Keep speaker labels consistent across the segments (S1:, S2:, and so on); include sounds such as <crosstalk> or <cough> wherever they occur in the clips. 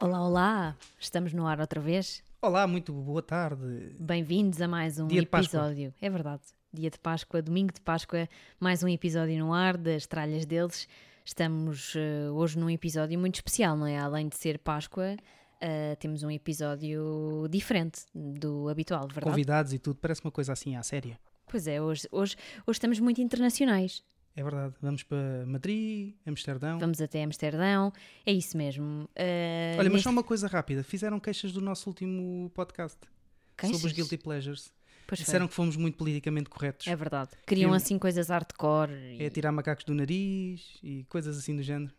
S1: Olá, olá! Estamos no ar outra vez.
S2: Olá, muito boa tarde.
S1: Bem-vindos a mais um episódio. É verdade. Dia de Páscoa, domingo de Páscoa, mais um episódio no ar das tralhas deles. Estamos eh, hoje num episódio muito especial, não é? Além de ser Páscoa, eh, temos um episódio diferente do habitual, verdade?
S2: Convidados e tudo, parece uma coisa assim à séria.
S1: Pois é, hoje, hoje, hoje estamos muito internacionais.
S2: É verdade. Vamos para Madrid, Amsterdão.
S1: Vamos até Amsterdão, é isso mesmo. Eh,
S2: Olha, mas
S1: neste-
S2: só uma coisa rápida. Fizeram queixas do nosso último podcast sobre os
S1: Queixas?
S2: Guilty Pleasures.
S1: Pois foi.
S2: Disseram que fomos muito politicamente corretos.
S1: É verdade. Queriam assim coisas hardcore e,
S2: É tirar macacos do nariz e coisas assim do género.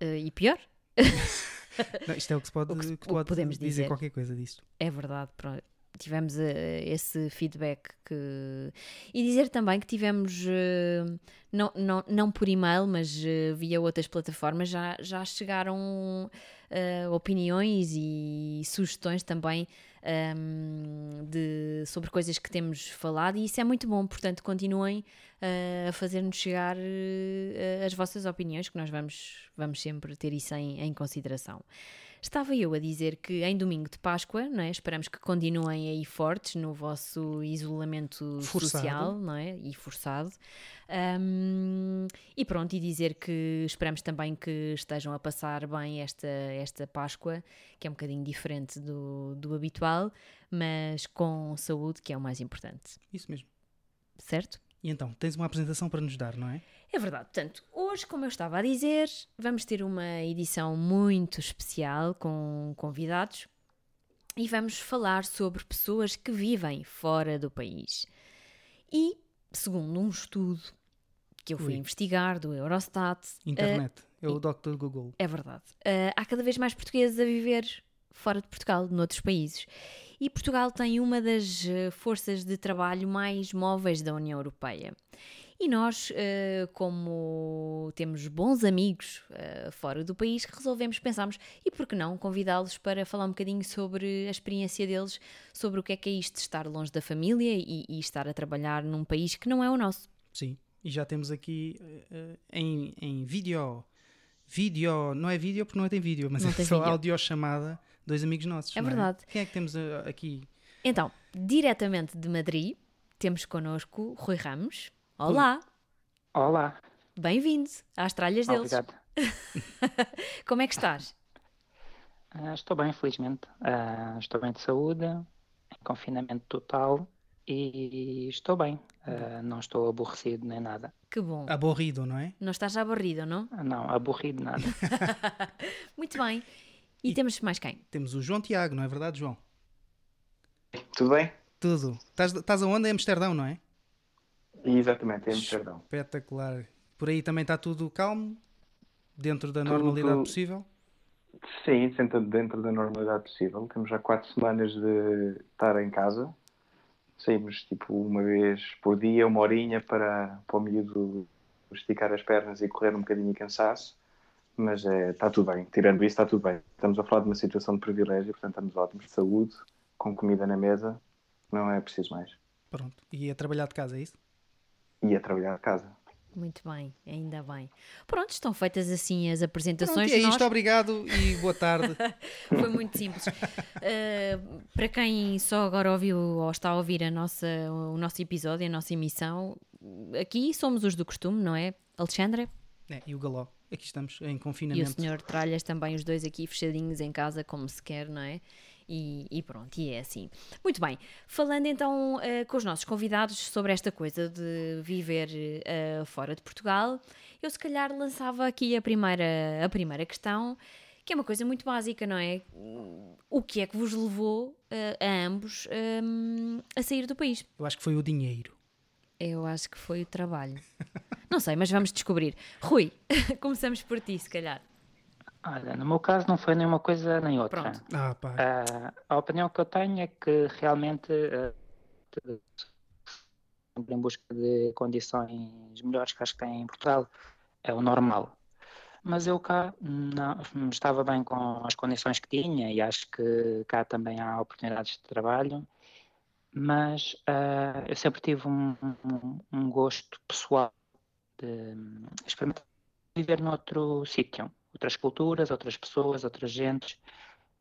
S1: eh, e pior. <laughs>
S2: Não, isto é o que se pode,
S1: O que
S2: que pode
S1: podemos
S2: dizer,
S1: dizer.
S2: qualquer coisa disto.
S1: É verdade, pronto. tivemos eh, esse feedback que... e dizer também que tivemos eh, não, não, não por e-mail, mas eh, via outras plataformas já, já chegaram eh, opiniões e sugestões também ehm, de, sobre coisas que temos falado e isso é muito bom, portanto continuem eh, a fazer-nos chegar eh, as vossas opiniões que nós vamos, vamos sempre ter isso em, em consideração. Estava eu a dizer que em domingo de Páscoa, não é? esperamos que continuem aí fortes no vosso isolamento
S2: Forçado.
S1: social não é? e forçado. Ahm, e pronto, e dizer que esperamos também que estejam a passar bem esta, esta Páscoa, que é um bocadinho diferente do, do habitual, mas com saúde, que é o mais importante.
S2: Isso mesmo.
S1: Certo?
S2: E então, tens uma apresentação para nos dar, não é?
S1: É verdade. Portanto, hoje, como eu estava a dizer, vamos ter uma edição muito especial com convidados e vamos falar sobre pessoas que vivem fora do país. E, segundo um estudo que eu fui
S2: Ui.
S1: investigar do Eurostat,
S2: Internet. é o Dr. Google.
S1: é verdade. Uh, há cada vez mais portugueses a viver fora de Portugal, noutros países. E Portugal tem uma das uh, forças de trabalho mais móveis da União Europeia. E nós, uh, como temos bons amigos uh, fora do país, resolvemos, pensámos, e por que não convidá-los para falar um bocadinho sobre a experiência deles, sobre o que é que é isto de estar longe da família e, e estar a trabalhar num país que não é o nosso.
S2: Sim. E já temos aqui eh, eh, em, em vídeo. Vídeo, não é vídeo porque não tem vídeo, mas
S1: Não
S2: é só
S1: vídeo.
S2: audiochamada, dois amigos nossos.
S1: É
S2: não
S1: verdade.
S2: Quem é que temos eh, aqui?
S1: Então, diretamente de Madrid, temos connosco Rui Ramos. Olá!
S3: Olá,
S1: Bem-vindo às tralhas deles.
S3: obrigado. <laughs>
S1: Como é que estás?
S3: Ah, estou bem, felizmente. Ah, estou bem de saúde, em confinamento total e estou bem. Ah, não estou aborrecido nem nada.
S1: Que bom.
S2: Aborrido, não é?
S1: Não estás aborrido, não?
S3: Não, aborrido nada. <laughs>
S1: Muito bem. E, temos mais quem?
S2: Temos o João Tiago, não é verdade, João?
S4: Tudo bem?
S2: Tudo. Estás, estás aonde? Em Amsterdão, não é?
S4: Exatamente, em Amsterdão.
S2: Espetacular. Por aí também está tudo calmo? Dentro da
S4: Tudo-
S2: normalidade possível?
S4: Sim, dentro da normalidade possível. Temos já quatro semanas de estar em casa. Saímos tipo uma vez por dia, uma horinha para, para o miúdo esticar as pernas e correr um bocadinho de cansaço. Mas é, está tudo bem. Tirando isso, está tudo bem. Estamos a falar de uma situação de privilégio, portanto estamos ótimos. De saúde, com comida na mesa, não é preciso mais.
S2: Pronto. E a trabalhar de casa, é isso?
S4: E a trabalhar de casa.
S1: Muito bem, ainda bem. Pronto, estão feitas assim as
S2: Pronto,
S1: apresentações.
S2: e é isto.
S1: Nós-
S2: Obrigado e boa tarde. <laughs>
S1: Foi muito simples. Uh, <laughs> para quem só agora ouviu ou está a ouvir a nossa, o nosso episódio, a nossa emissão, aqui somos os do costume, não é? Alexandra
S2: É, e o Galó. Aqui estamos em
S1: e o
S2: confinamento.
S1: senhor Tralhas também, os dois aqui fechadinhos em casa, como se quer, não é? E, e pronto, e é assim. Muito bem, falando então eh, com os nossos convidados sobre esta coisa de viver eh, fora de Portugal, eu se calhar lançava aqui a primeira, a primeira questão, que é uma coisa muito básica, não é? O que é que vos levou eh, a ambos hum, a sair do país?
S2: Eu acho que foi o dinheiro.
S1: Eu acho que foi o trabalho. Não sei, mas vamos descobrir. Rui, <laughs> começamos por ti, se calhar.
S3: Olha, no meu caso não foi nem uma coisa nem outra.
S1: Pronto.
S2: Ah, pá.
S3: Ah, a opinião que eu tenho é que realmente sempre em busca de condições melhores que acho que tem em Portugal, é o normal. Mas eu cá não, estava bem com as condições que tinha e acho que cá também há oportunidades de trabalho, mas uh, eu sempre tive um, um, um gosto pessoal de experimentar viver noutro sítio, outras culturas, outras pessoas, outras gentes.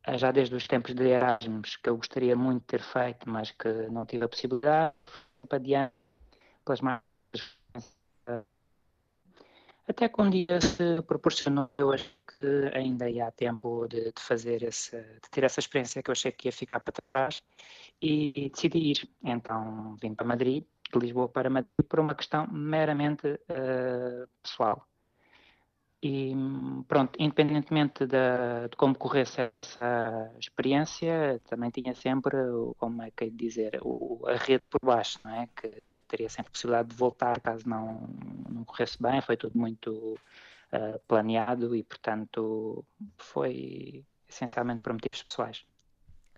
S3: Ah, já desde os tempos de Erasmus, que eu gostaria muito de ter feito, mas que não tive a possibilidade, para adiante, pelas marcas. Até que um dia se proporcionou, eu acho ainda há tempo de, de, fazer esse, de ter essa experiência que eu achei que ia ficar para trás e, e decidi ir. Então vim para Madrid, de Lisboa para Madrid, por uma questão meramente uh, pessoal. E pronto, independentemente de, de como corresse essa experiência, também tinha sempre, como é que é dizer, o, a rede por baixo, não é? Que teria sempre possibilidade de voltar caso não, não corresse bem, foi tudo muito uh, planeado e, portanto, foi essencialmente por motivos pessoais.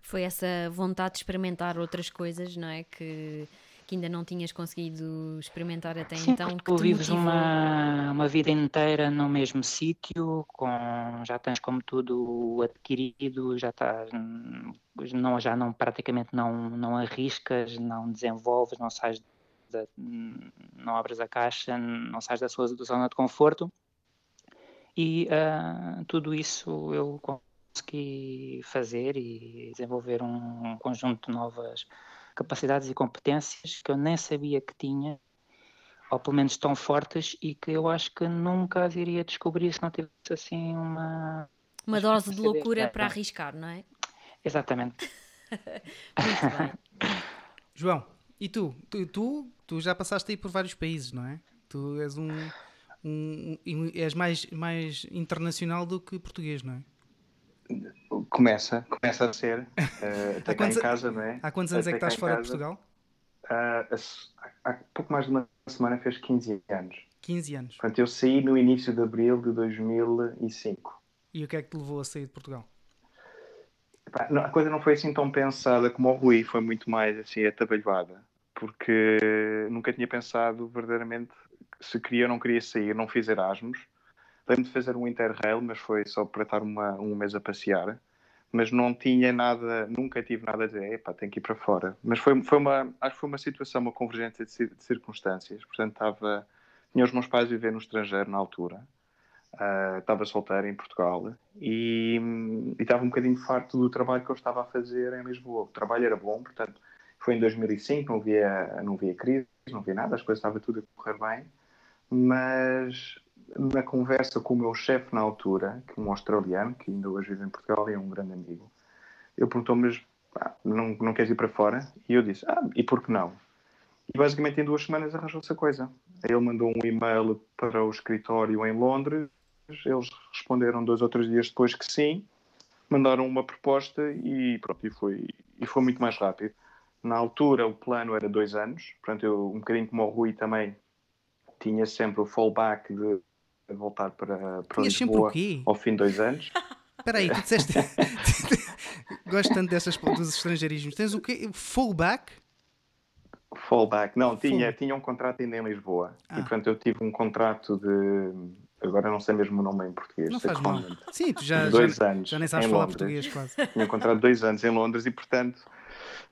S1: Foi essa vontade de experimentar outras coisas, não é? Que que ainda não tinhas conseguido experimentar até
S3: Sim,
S1: então?
S3: Que tu vives uma, uma vida inteira no mesmo sítio, com, já tens como tudo adquirido, já estás, não, já não, praticamente não, não arriscas, não desenvolves, não sais de, não abres a caixa, não sais da sua zona de conforto e uh, tudo isso eu consegui fazer e desenvolver um, conjunto de novas capacidades e competências que eu nem sabia que tinha, ou pelo menos tão fortes, e que eu acho que nunca as iria descobrir se não tivesse assim uma.
S1: Uma dose de loucura para arriscar, não é?
S3: Exatamente. <laughs>
S1: Muito bem.
S2: João, e tu? tu? Tu, tu? já passaste aí por vários países, não é? Tu és um. Um, um és mais, mais internacional do que português, não é?
S4: Começa, começa a ser. Uh, <laughs> até cá em casa, não é?
S2: Há quantos anos é até é que estás fora de Portugal?
S4: Uh, há pouco mais de uma semana fez 15 anos.
S2: 15 anos.
S4: Portanto, eu saí no início de abril de 2005.
S2: E o que é que te levou a sair de Portugal?
S4: Epá, não, a coisa não foi assim tão pensada como o Rui, foi muito mais assim atabalhoada. Porque nunca tinha pensado verdadeiramente se queria ou não queria sair, não fiz Erasmus Lembro de fazer um Interrail, mas foi só para estar uma, um mês a passear. Mas não tinha nada, nunca tive nada a dizer, epá, tenho que ir para fora. Mas foi, foi uma, acho que foi uma situação, uma convergência de, de circunstâncias. Portanto, estava, tinha os meus pais a viver no estrangeiro na altura. Uh, estava solteiro em Portugal e, e, estava um bocadinho farto do trabalho que eu estava a fazer em Lisboa. O trabalho era bom, portanto, foi em 2005, não via, não via crise, não via nada, as coisas estavam tudo a correr bem, mas na conversa com o meu chefe na altura, que é um australiano, que ainda hoje vive em Portugal e é um grande amigo, ele perguntou-me, ah, não, não queres ir para fora? E eu disse, ah, e por que não? E basicamente em duas semanas arranjou-se a coisa. Ele mandou um e-mail para o escritório em Londres, eles responderam dois ou três dias depois que sim, mandaram uma proposta e pronto, e foi, e foi muito mais rápido. Na altura o plano era dois anos, portanto eu, um bocadinho como o Rui também, tinha sempre o fallback de voltar para, para Lisboa ao fim de dois anos. <laughs>
S2: Espera aí, tu disseste. <laughs> Gosto tanto dessas, dos estrangeirismos. Tens o quê? Fallback?
S4: Fallback. Não, tinha, tinha um contrato ainda em Lisboa. Ah. E portanto eu tive um contrato de. Agora não sei mesmo o nome em português.
S2: Não faz mal. Sim, tu já,
S4: dois
S2: já,
S4: anos
S2: já nem sabes falar Londres. português quase.
S4: Tinha um contrato de dois anos em Londres e portanto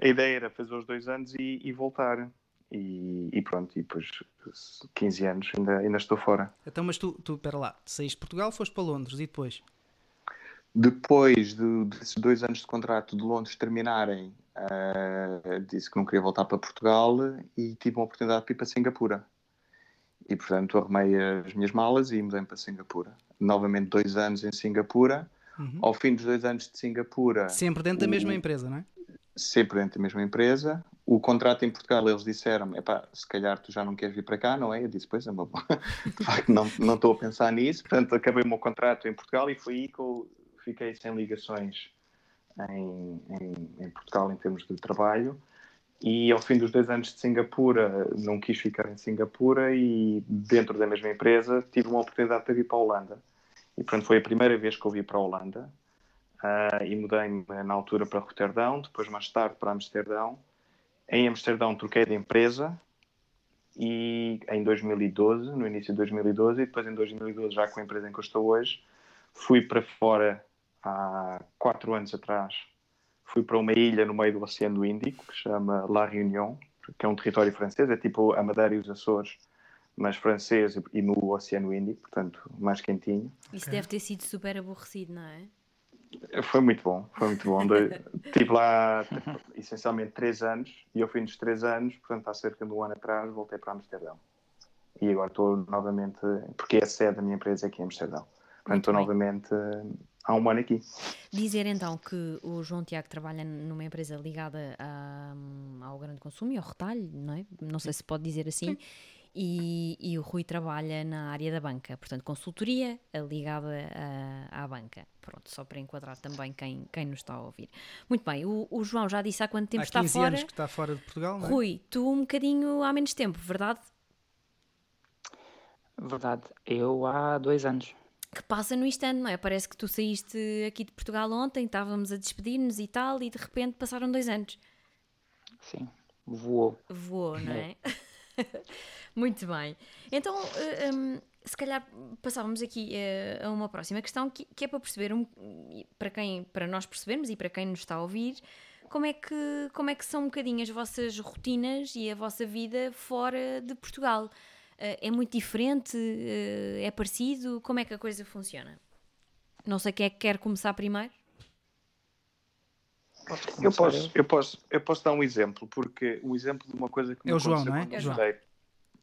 S4: a ideia era fazer os dois anos e, e voltar. E, e, pronto, e depois 15 anos ainda, ainda estou fora.
S2: Então, mas tu, tu, pera lá, saíste de Portugal, foste para Londres e depois?
S4: Depois de, desses dois anos de contrato de Londres terminarem, uh, disse que não queria voltar para Portugal e tive uma oportunidade de ir para Singapura. E portanto arrumei as minhas malas e mudei para Singapura. Novamente dois anos em Singapura. Uhum. Ao fim dos dois anos de Singapura.
S2: Sempre dentro o... da mesma empresa, não é?
S4: Sempre dentro da mesma empresa. O contrato em Portugal, eles disseram se calhar tu já não queres vir para cá, não é? Eu disse, pois é, de <laughs> facto não, não estou a pensar nisso. Portanto, acabei o meu contrato em Portugal e foi aí que eu fiquei sem ligações em, em, em Portugal em termos de trabalho. E ao fim dos dois anos de Singapura, não quis ficar em Singapura e dentro da mesma empresa tive uma oportunidade para vir para a Holanda. E portanto foi a primeira vez que eu vim para a Holanda uh, e mudei-me na altura para Roterdão, depois mais tarde para Amsterdão. Em Amsterdão troquei de empresa e em 2012, no início de 2012, e depois em 2012, já com a empresa em que eu estou hoje, fui para fora há quatro anos atrás. Fui para uma ilha no meio do Oceano Índico, que se chama La Réunion, que é um território francês, é tipo a Madeira e os Açores, mas francês e no Oceano Índico, portanto, mais quentinho.
S1: Isso okay. deve ter sido super aborrecido, não é?
S4: Foi muito bom, foi muito bom. Estive lá <laughs> essencialmente três anos e ao fim dos três anos, portanto há cerca de um ano atrás, voltei para Amsterdão. E agora estou novamente, porque é a sede da minha empresa aqui em Amsterdão. Portanto estou novamente há um ano aqui.
S1: Dizer então que o João Tiago trabalha numa empresa ligada a, ao grande consumo e ao retalho, não é? Não sei se pode dizer assim. Sim e, e, o Rui trabalha na área da banca, portanto, consultoria ligada à, à banca. Pronto, só para enquadrar também quem, quem nos está a ouvir. Muito bem, o, o João já disse há quanto tempo há está fora.
S2: anos que está fora de Portugal, não é?
S1: Rui, tu um bocadinho há menos tempo, verdade?
S3: Verdade, eu há dois anos.
S1: Que passa no instante, não é? Parece que tu saíste aqui de Portugal ontem, estávamos a despedir-nos e tal, e de repente passaram dois anos.
S3: Sim, voou.
S1: Voou, não é? <laughs> <laughs> Muito bem. Então, uh, eh, um, ehm, se calhar passávamos aqui uh, a uma próxima questão que, que, é para perceber, um, para, quem, para nós percebermos e para quem nos está a ouvir, como é, que, como é que são um bocadinho as vossas rotinas e a vossa vida fora de Portugal? Uh, é muito diferente? É parecido? Como é que a coisa funciona? Não sei quem é que quer começar primeiro.
S4: Eu posso, eu, posso, eu posso dar um exemplo, porque um exemplo de uma coisa que
S2: me é o João, não é?
S4: É o João.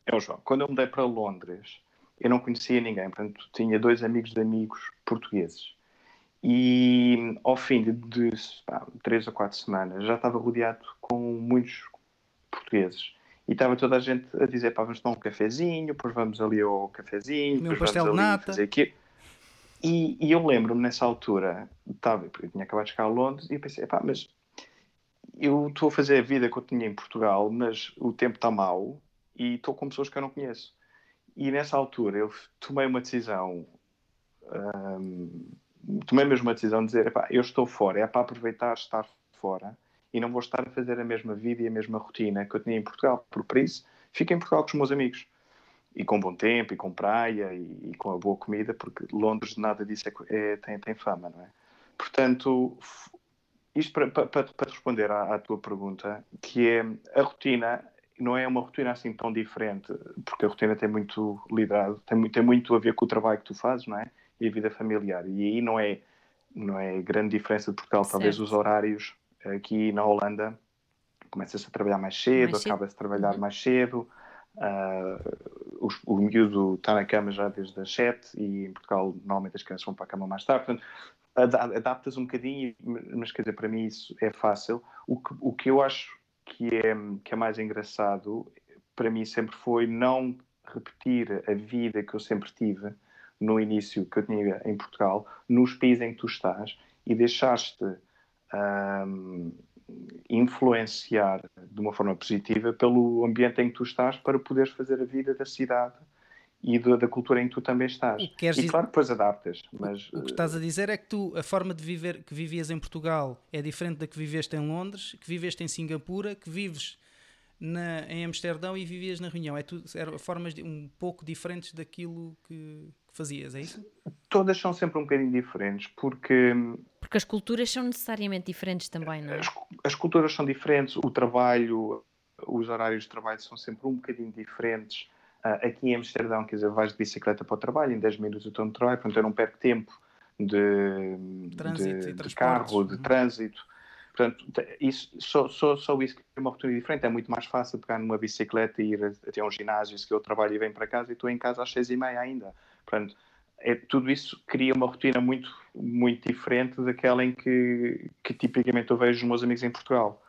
S4: É o João. Quando eu mudei para Londres, eu não conhecia ninguém, portanto, tinha dois amigos de amigos portugueses. E ao fim de, de pá, três ou quatro semanas já estava rodeado com muitos portugueses. E estava toda a gente a dizer: pá, vamos tomar um cafezinho, depois vamos ali ao cafezinho,
S2: Meu pastel de nata.
S4: Fazer aqui. E, e eu lembro-me nessa altura, estava, eu tinha acabado de chegar a Londres, e eu pensei: pá, mas eu estou a fazer a vida que eu tinha em Portugal, mas o tempo está mau e estou com pessoas que eu não conheço. E nessa altura eu tomei uma decisão, um, tomei mesmo uma decisão de dizer: eu estou fora, é para aproveitar estar fora e não vou estar a fazer a mesma vida e a mesma rotina que eu tinha em Portugal. Por, por isso, fico em Portugal com os meus amigos. E com bom tempo, e com praia, e, e com a boa comida, porque Londres nada disso é, é, tem, tem fama, não é? Portanto, isto para, para, para responder à, à, tua pergunta, que é a rotina não é uma rotina assim tão diferente, porque a rotina tem muito lidado, tem, tem muito a ver com o trabalho que tu fazes, não é? E a vida familiar. E aí não é, não é grande diferença de Portugal. Talvez os horários aqui na Holanda começa-se a trabalhar mais cedo, acaba-se a trabalhar uhum. mais cedo. Uh, o, o miúdo está na cama já desde as 7 e em Portugal normalmente as crianças vão para a cama mais tarde. Portanto, adaptas um bocadinho, mas quer dizer, para mim isso é fácil. O que, o que eu acho que é, que é mais engraçado, para mim sempre foi não repetir a vida que eu sempre tive no início que eu tinha em Portugal, nos países em que tu estás e deixaste um, influenciar de uma forma positiva pelo ambiente em que tu estás para poderes fazer a vida da cidade e da, da cultura em que tu também estás. E, e claro, depois adaptas. Mas,
S2: o que estás a dizer é que tu, a forma de viver que vivias em Portugal é diferente da que viveste em Londres, que viveste em Singapura, que vives na, em Amsterdão e vivias na Reunião. É tudo, eram formas de, um pouco diferentes daquilo que, fazias, é isso?
S4: Todas são sempre um bocadinho diferentes, porque...
S1: Porque as culturas são necessariamente diferentes também, não é?
S4: As, as culturas são diferentes, o trabalho, os horários de trabalho são sempre um bocadinho diferentes Uh, aqui em Amsterdão, quer dizer, vais de bicicleta para o trabalho, em 10 minutos eu estou no trabalho, portanto eu não perco tempo de,
S2: trânsito
S4: de, de carro, de uhum. trânsito. Portanto, isso, só, só, só isso que é uma rotina diferente. É muito mais fácil pegar numa bicicleta e ir até um ginásio, se eu trabalho e venho para casa e estou em casa às seis e meia ainda. Portanto, é, tudo isso cria uma rotina muito, muito diferente daquela em que, que tipicamente eu vejo os meus amigos em Portugal.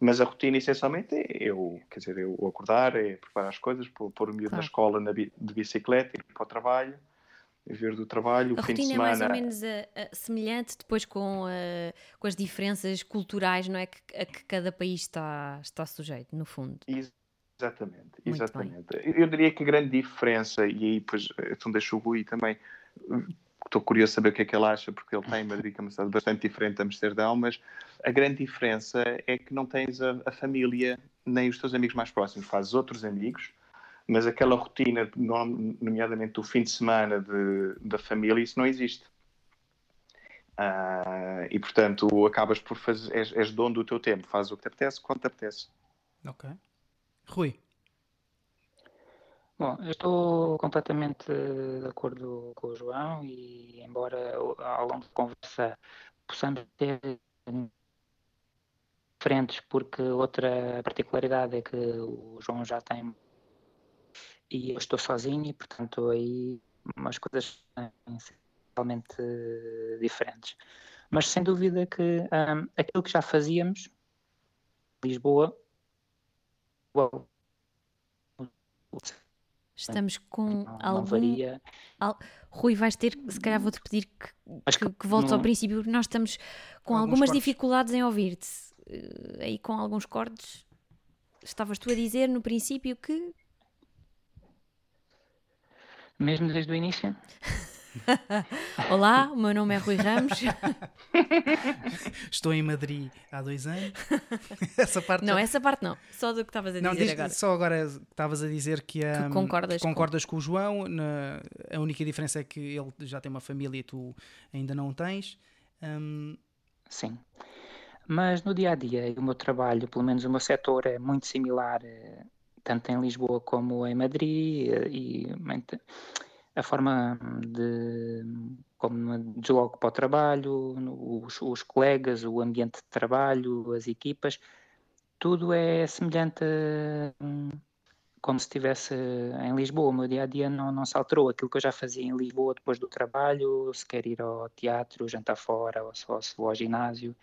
S4: Mas a rotina, essencialmente, é eu, quer dizer, eu acordar, é preparar as coisas, pôr, pôr o miúdo claro. na escola na, de bicicleta, ir para o trabalho, vir do trabalho,
S1: a
S4: o fim de
S1: semana...
S4: A rotina
S1: é mais ou menos a, a, semelhante depois com, a, com as diferenças culturais, não é? Que, a que cada país está, está sujeito, no fundo.
S4: Exatamente, exatamente. Eu diria que a grande diferença, e aí depois, então deixo o Rui também estou curioso de saber o que é que ele acha, porque ele tem em Madrid, que é uma <laughs> cidade bastante diferente de Amsterdão, mas a grande diferença é que não tens a, a família nem os teus amigos mais próximos, fazes outros amigos, mas aquela rotina, nomeadamente do fim de semana de, da família, isso não existe. Uh, e portanto, acabas por fazer, és, és dono do teu tempo, fazes o que te apetece quando te apetece.
S2: Ok. Rui.
S3: Bom, eu estou completamente de acordo com o João e embora ao longo da conversa possamos ter diferentes, porque outra particularidade é que o João já tem e eu estou sozinho e portanto aí umas coisas são totalmente diferentes. Mas sem dúvida que um, aquilo que já fazíamos, Lisboa,
S1: Estamos com não, algum. Não varia. Al... Rui, vais ter, se calhar vou-te pedir que, que, que voltes não... ao princípio, porque nós estamos com algumas cortes. dificuldades em ouvir-te. Uh, aí com alguns cortes. Estavas tu a dizer no princípio que.
S3: Mesmo desde o início? <laughs>
S1: Olá, o meu nome é Rui Ramos. <laughs>
S2: Estou em Madrid há dois anos. <laughs> essa parte
S1: não, já... essa parte não. Só do que estavas a dizer não, diz, agora.
S2: Só agora estavas a dizer que, um, que concordas, que concordas com... com... o João. Na, a única diferença é que ele já tem uma família e tu ainda não tens. Um...
S3: Sim. Mas no dia a dia, o meu trabalho, pelo menos o meu setor, é muito similar, eh, tanto em Lisboa como em Madrid. Eh, e a forma de como me desloco para o trabalho, os, os, colegas, o ambiente de trabalho, as equipas, tudo é semelhante a, como se estivesse em Lisboa. O meu dia a dia não, não se alterou. Aquilo que eu já fazia em Lisboa depois do trabalho, se quer ir ao teatro, jantar fora, ou se vou ao ginásio,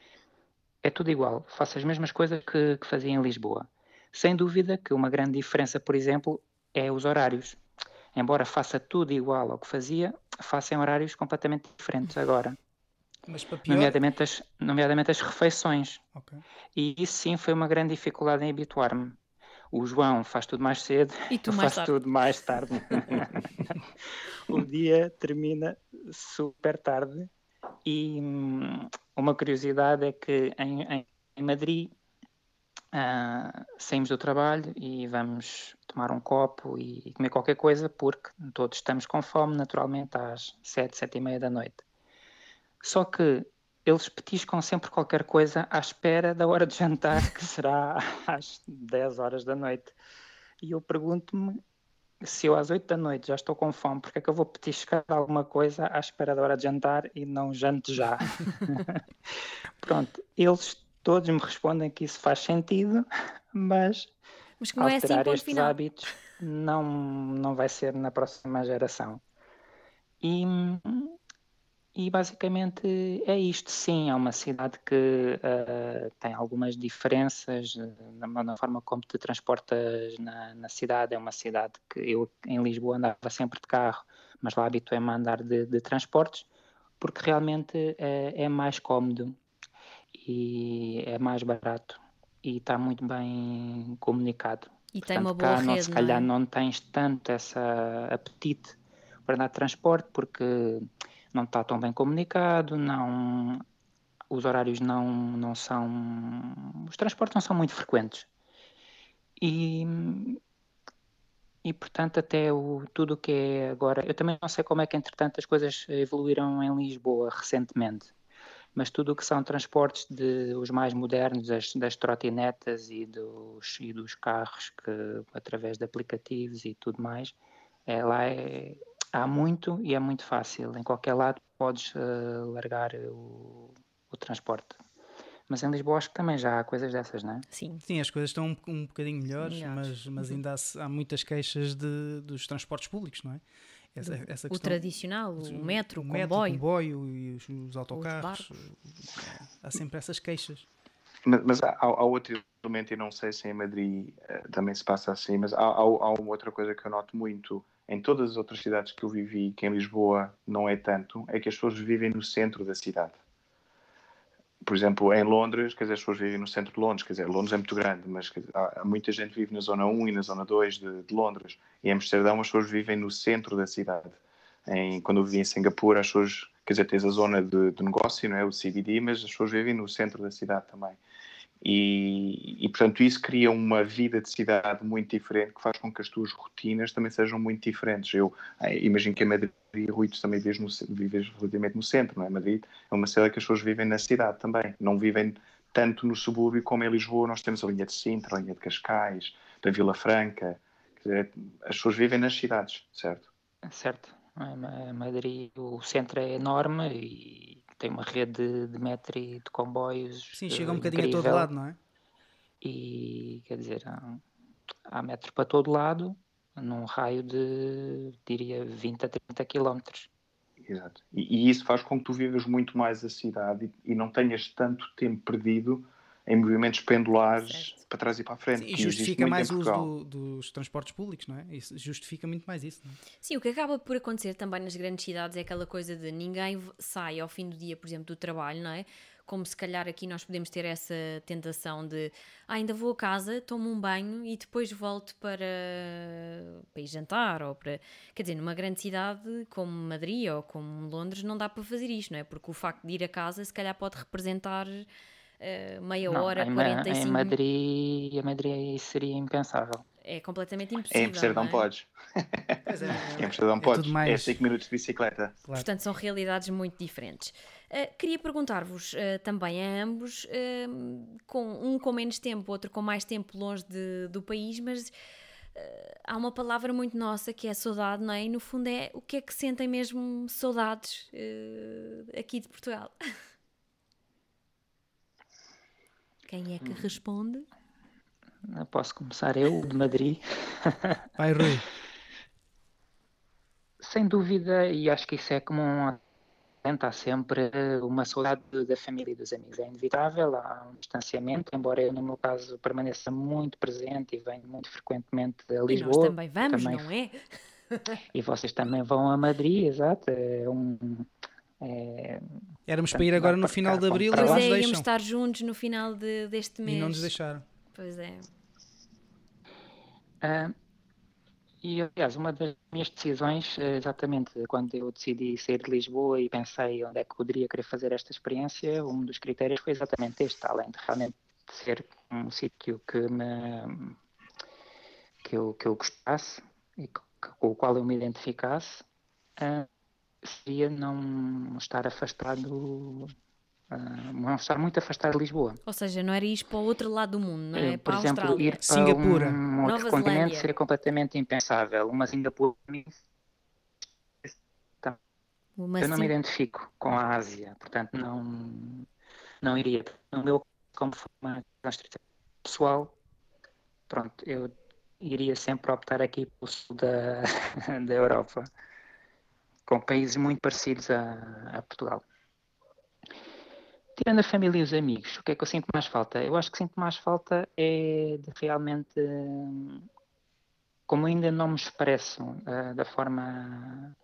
S3: é tudo igual. Faço as mesmas coisas que, que fazia em Lisboa. Sem dúvida que uma grande diferença, por exemplo, é os horários embora faça tudo igual ao que fazia, faça em horários completamente diferentes agora. Mas para pior... nomeadamente, as, nomeadamente as refeições. Okay. E isso sim foi uma grande dificuldade em habituar-me. O João faz tudo mais cedo, e tu <laughs> mais faz tudo mais tarde. <laughs> o dia termina super tarde. E hum, uma curiosidade é que em, em Madrid Uh, saímos do trabalho e vamos tomar um copo e comer qualquer coisa, porque todos estamos com fome, naturalmente, às sete, sete e meia da noite. Só que eles petiscam sempre qualquer coisa à espera da hora de jantar, que será <laughs> às 10 horas da noite. E eu pergunto-me se eu às 8 da noite já estou com fome, porque é que eu vou petiscar alguma coisa à espera da hora de jantar e não jante já? <laughs> <laughs> Pronto, eles todos me respondem que isso faz sentido, mas,
S1: mas que não alterar é assim, estes final.
S3: hábitos não, não vai ser na próxima geração. E, e basicamente é isto. Sim, é uma cidade que uh, tem algumas diferenças na, na, forma como te transportas na, na, cidade. É uma cidade que eu em Lisboa andava sempre de carro, mas lá habituei-me a andar de, de transportes, porque realmente é, é mais cómodo e é mais barato e está muito bem comunicado.
S1: E Portanto, tem uma boa cá, rede, não,
S3: se calhar
S1: não,
S3: é? não tens tanto essa apetite para de transporte porque não está tão bem comunicado, não os horários não, não são os transportes não são muito frequentes e e portanto até o, tudo o que é agora eu também não sei como é que entretanto as coisas evoluíram em Lisboa recentemente mas tudo o que são transportes de os mais modernos, das, das trotinetas e dos, e dos carros que através de aplicativos e tudo mais, é, lá é, há muito e é muito fácil. Em qualquer lado podes uh, largar o, o transporte. Mas em Lisboa acho que também já há coisas dessas, não é?
S1: Sim.
S2: Sim, as coisas estão um, um bocadinho melhores, melhores. mas, mas ainda há, há, muitas queixas de, dos transportes públicos, não é?
S1: Essa, essa o tradicional, o metro, o,
S2: o
S1: comboio.
S2: o comboio e os, os autocarros. Os há sempre essas queixas.
S4: Mas, mas há, há, outro elemento, e não sei se em Madrid uh, também se passa assim, mas há, há, há, uma outra coisa que eu noto muito em todas as outras cidades que eu vivi, que em Lisboa não é tanto, é que as pessoas vivem no centro da cidade por exemplo, em Londres, quer dizer, as pessoas vivem no centro de Londres, quer dizer, Londres é muito grande, mas dizer, há, muita gente vive na zona 1 e na zona 2 de, de, Londres. E em Amsterdão as pessoas vivem no centro da cidade. Em, quando eu vivi em Singapura, as pessoas, quer dizer, tens a zona de, de negócio, não é? o CBD, mas as pessoas vivem no centro da cidade também. E, e, portanto, isso cria uma vida de cidade muito diferente que faz com que as tuas rotinas também sejam muito diferentes. Eu eh, imagino que em Madrid, Rui, tu também vives, no, vives relativamente no centro, não é? Madrid é uma cidade que as pessoas vivem na cidade também, não vivem tanto no subúrbio como em Lisboa. Nós temos a linha de Sintra, a linha de Cascais, da Vila Franca. Dizer, as pessoas vivem nas cidades, certo?
S3: Certo. Madrid, o centro é enorme e tem uma rede de metro e de comboios.
S2: Sim, chega um bocadinho incrível. a todo lado, não é?
S3: E quer dizer, há, há metro para todo lado, num raio de, diria, 20 a 30 quilómetros.
S4: Exato. E, e, isso faz com que tu vivas muito mais a cidade e, e não tenhas tanto tempo perdido em movimentos pendulares certo. para trás e para a frente. Sim,
S2: e justifica mais o uso do, dos transportes públicos, não é? Isso justifica muito mais isso. Não é?
S1: Sim, o que acaba por acontecer também nas grandes cidades é aquela coisa de ninguém sai ao fim do dia, por exemplo, do trabalho, não é? Como se calhar aqui nós podemos ter essa tentação de ah, ainda vou a casa, tomo um banho e depois volto para, para ir jantar ou para. Quer dizer, numa grande cidade como Madrid ou como Londres não dá para fazer isto, não é? Porque o facto de ir a casa se calhar pode representar uh, meia não, hora,
S3: em,
S1: 45
S3: Em Madrid, em Madrid seria impensável.
S1: É completamente impossível. <laughs>
S4: Em Amsterdão
S1: é?
S4: podes. É, em Amsterdão é podes. Mais... É 5 minutos de bicicleta.
S1: Claro. Portanto, são realidades muito diferentes. Uh, queria perguntar-vos uh, também a ambos, uh, com um com menos tempo, outro com mais tempo longe de, do país, mas há uma palavra muito nossa que é saudade, não é? E no fundo é o que é que sentem mesmo saudades aqui de Portugal. <laughs> Quem é que responde?
S3: Posso começar eu, de Madrid. <laughs>
S2: Vai, Rui.
S3: Sem dúvida, e acho que isso é comum há sempre uma saudade da família e dos amigos. É inevitável, há um distanciamento, embora eu, no meu caso, permaneça muito presente e venho muito frequentemente a Lisboa. E nós
S1: também vamos, também... não é? <laughs>
S3: E vocês também vão a Madrid, exato. É um, é,
S2: Éramos para ir agora no final de abril
S1: e não é, nos deixam. íamos estar juntos no final de, deste mês.
S2: E não nos deixaram.
S1: Pois é.
S3: Uh, e aliás, uma das minhas decisões, eh, exatamente quando eu decidi sair de Lisboa e pensei onde é que poderia querer fazer esta experiência, um dos critérios foi exatamente este, além de realmente ser um sítio que me que eu, que eu gostasse e com o qual eu me identificasse. Uh, seria não estar afastado Uh, não estar muito afastado de Lisboa.
S1: Ou seja, não era ir para o outro lado do mundo, não é?
S3: Por
S1: para
S3: exemplo,
S1: Austrália.
S3: ir para Singapura. um outro Nova continente Zelândia. seria completamente impensável. Uma Singapura Uma eu não me identifico com a Ásia, portanto não, não iria. No meu, como forma pessoal, pronto, eu iria sempre optar aqui pelo sul da, <laughs> da Europa com países muito parecidos a, a Portugal. Tirando a família e os amigos, o que é que eu sinto mais falta? Eu acho que sinto mais falta é de realmente, como ainda não me expresso uh, da forma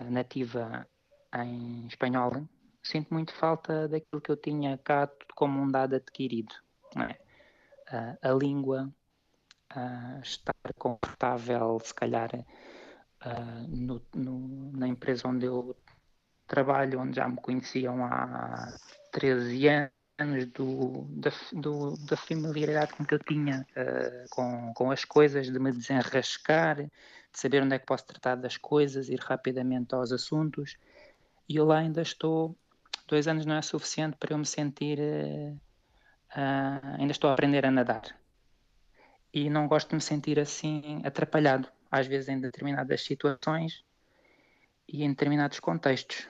S3: uh, nativa em espanhol, sinto muito falta daquilo que eu tinha cá como um dado adquirido. É? Uh, a língua, estar confortável, se calhar uh, no, no, na empresa onde eu trabalho, onde já me conheciam há 13 anos, do, da, do, da familiaridade com que eu tinha uh, com, com as coisas, de me desenrascar, de saber onde é que posso tratar das coisas, ir rapidamente aos assuntos. E eu lá ainda estou, dois anos não é suficiente para eu me sentir, uh, uh, ainda estou a aprender a nadar. E não gosto de me sentir assim atrapalhado às vezes em determinadas situações e em determinados contextos.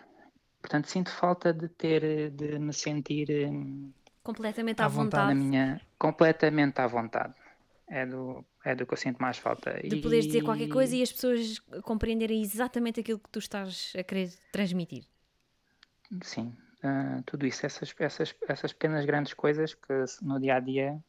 S3: Portanto, sinto falta de ter, de me sentir hum,
S1: completamente à, à vontade.
S3: vontade. minha, completamente à vontade. É do, é do que eu sinto mais falta.
S1: De e... poderes dizer qualquer coisa e as pessoas compreenderem exatamente aquilo que tu estás a querer transmitir.
S3: Sim, uh, tudo isso, essas, essas, essas pequenas grandes coisas que no dia a dia